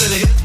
to the hips.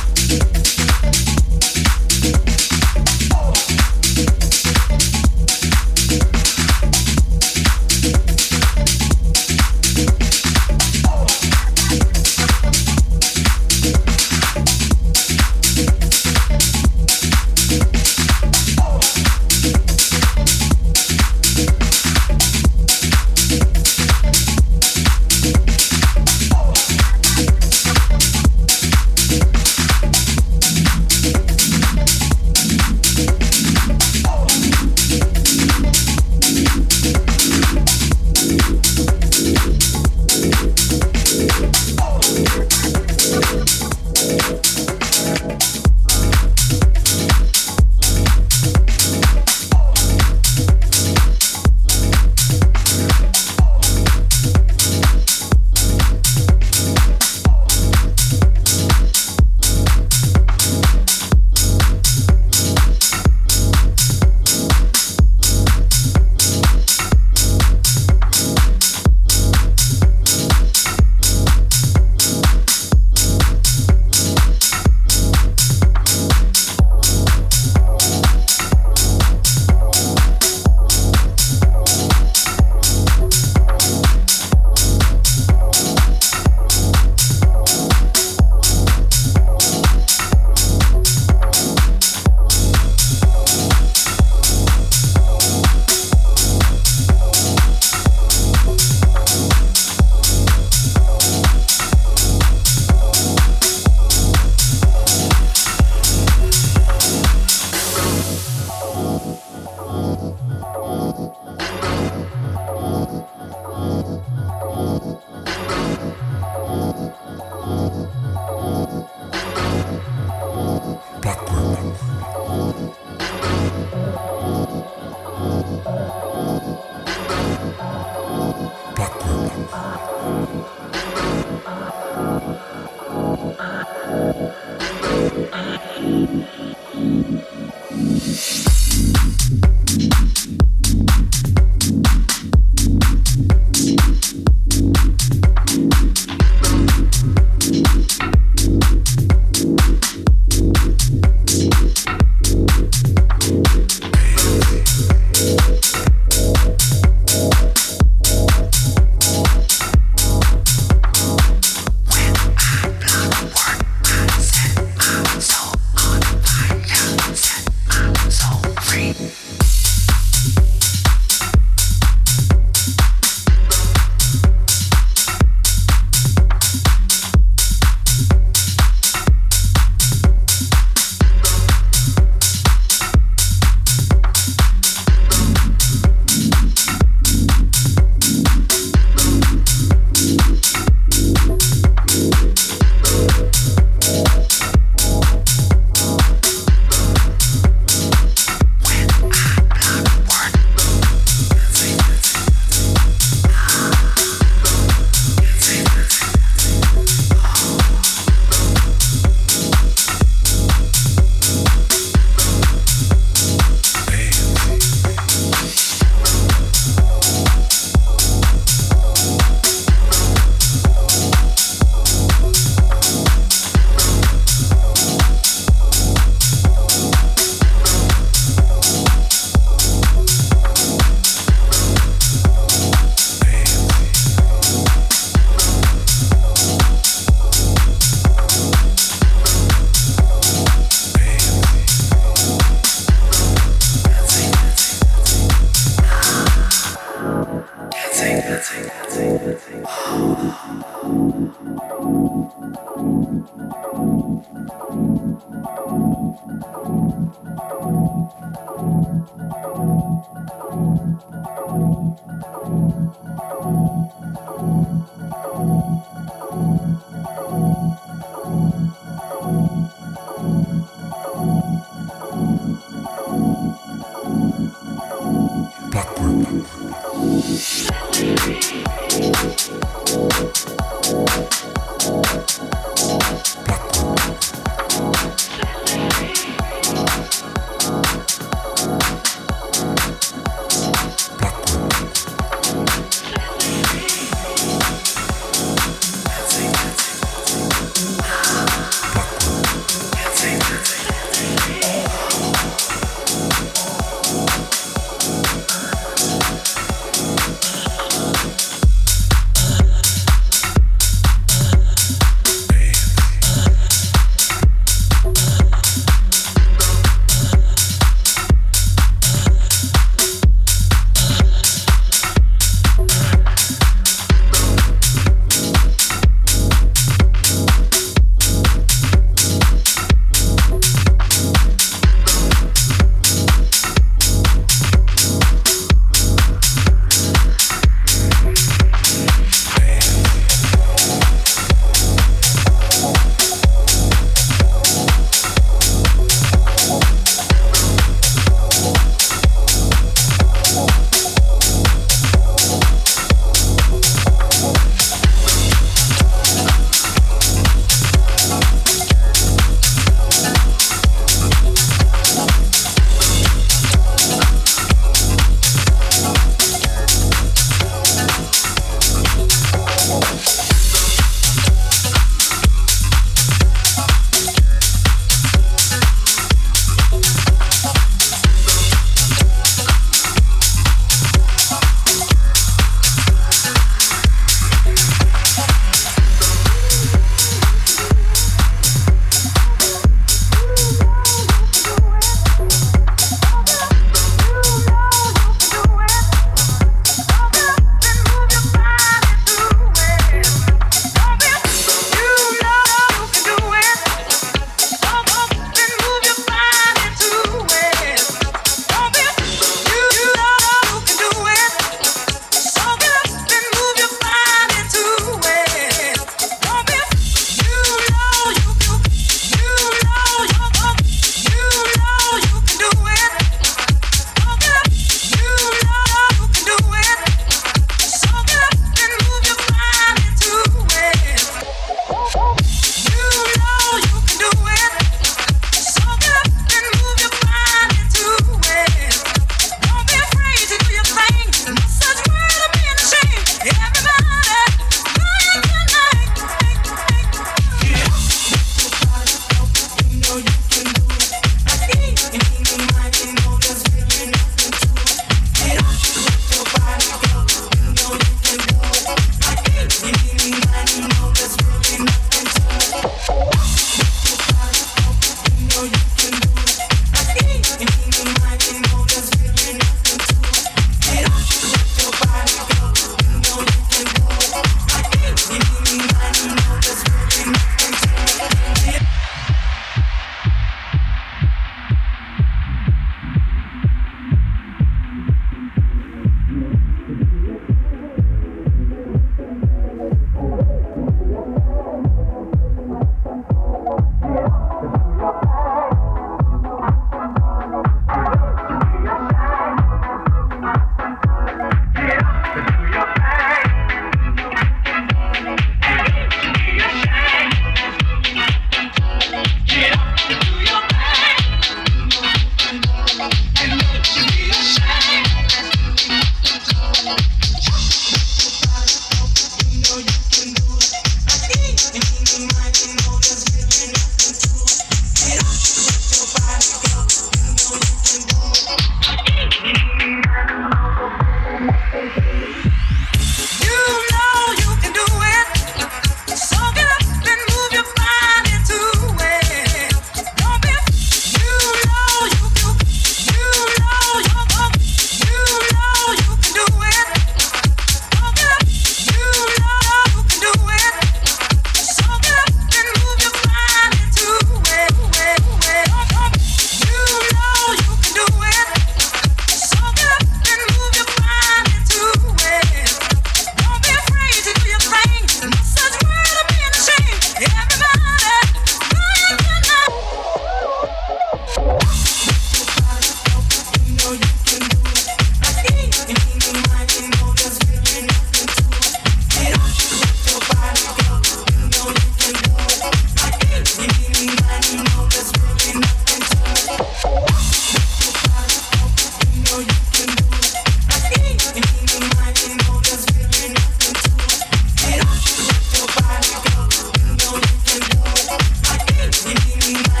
be my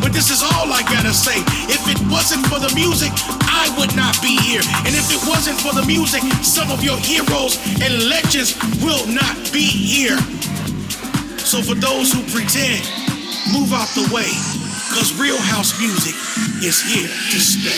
But this is all I gotta say. If it wasn't for the music, I would not be here. And if it wasn't for the music, some of your heroes and legends will not be here. So for those who pretend, move out the way. Cause real house music is here to stay.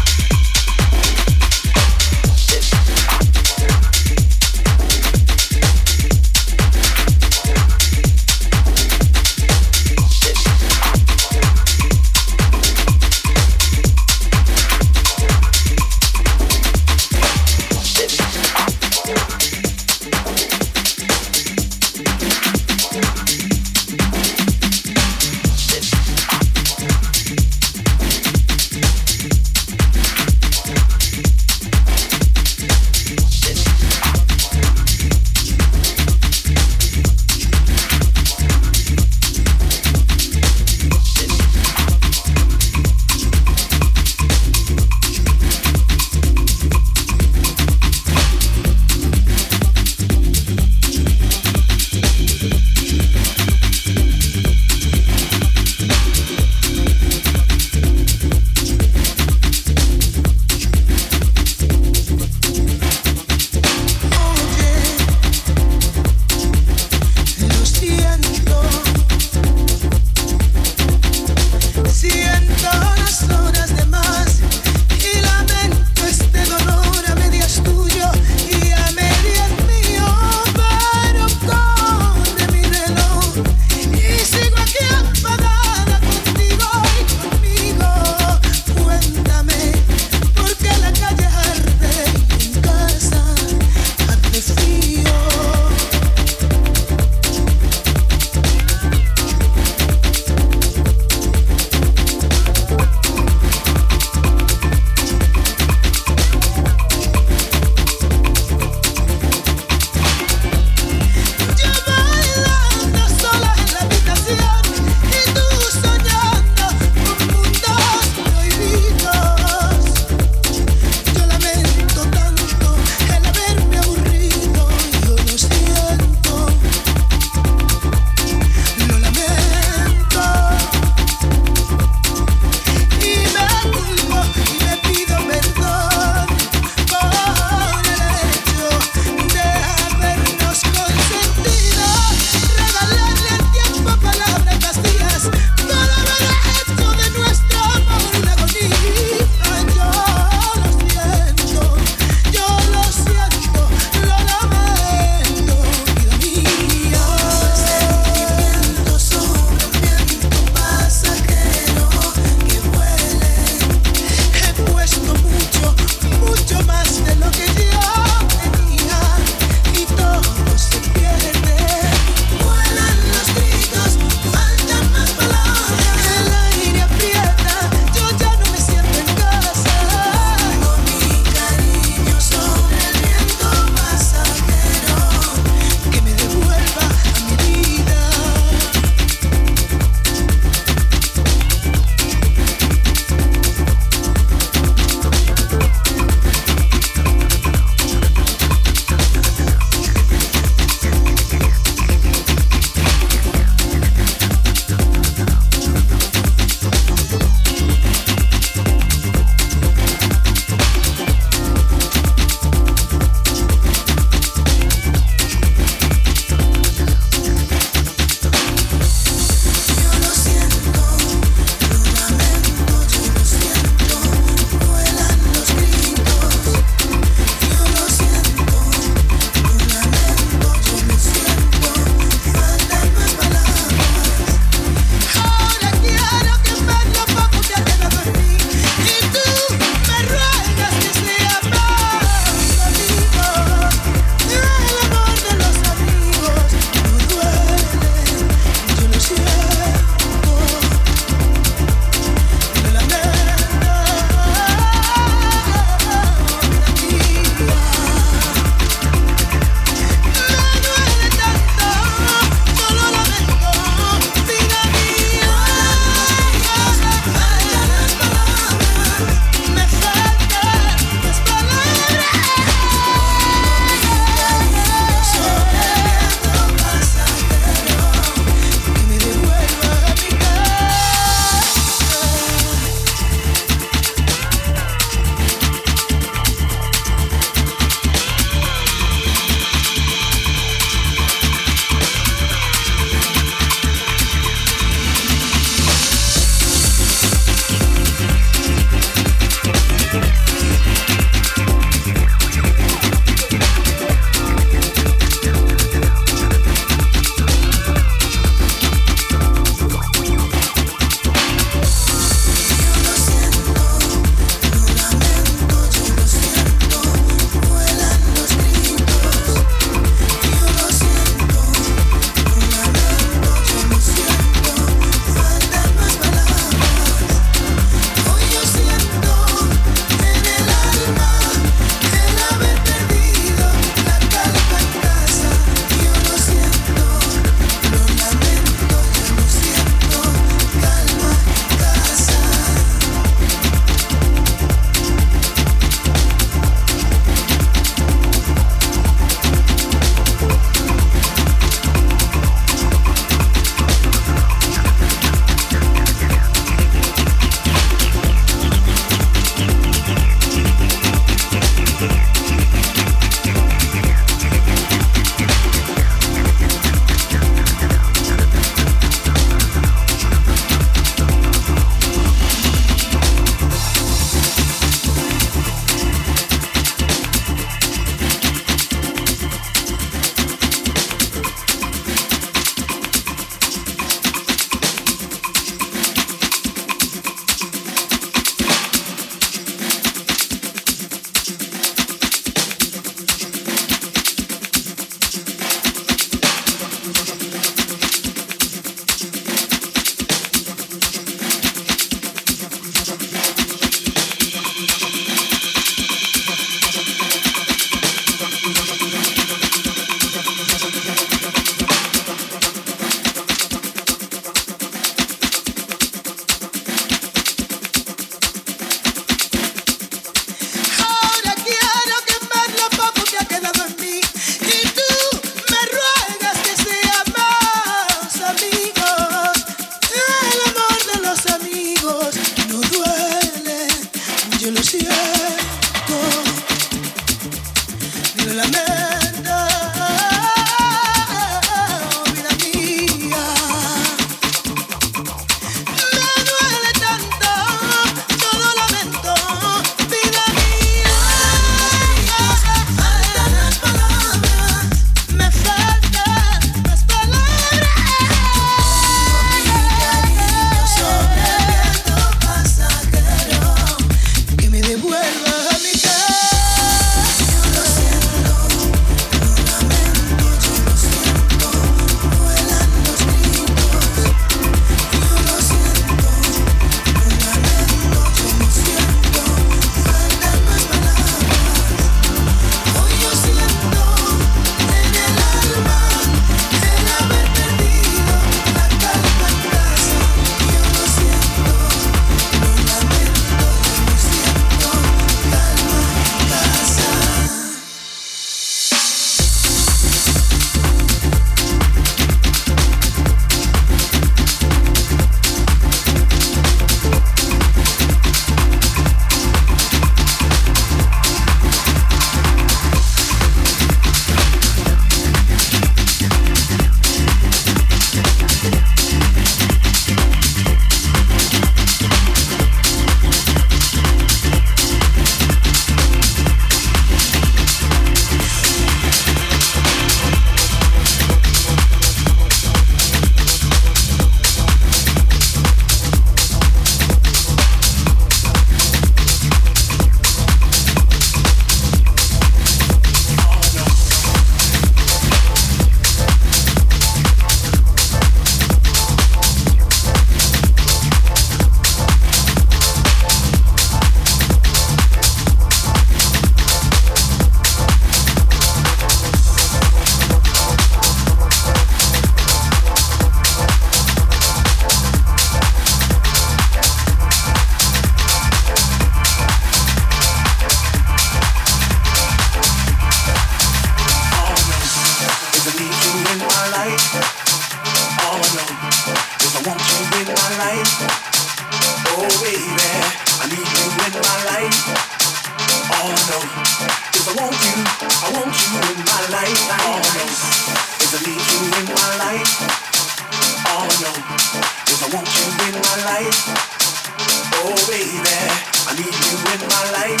I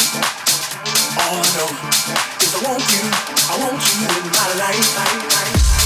know is I want you I want you in my life.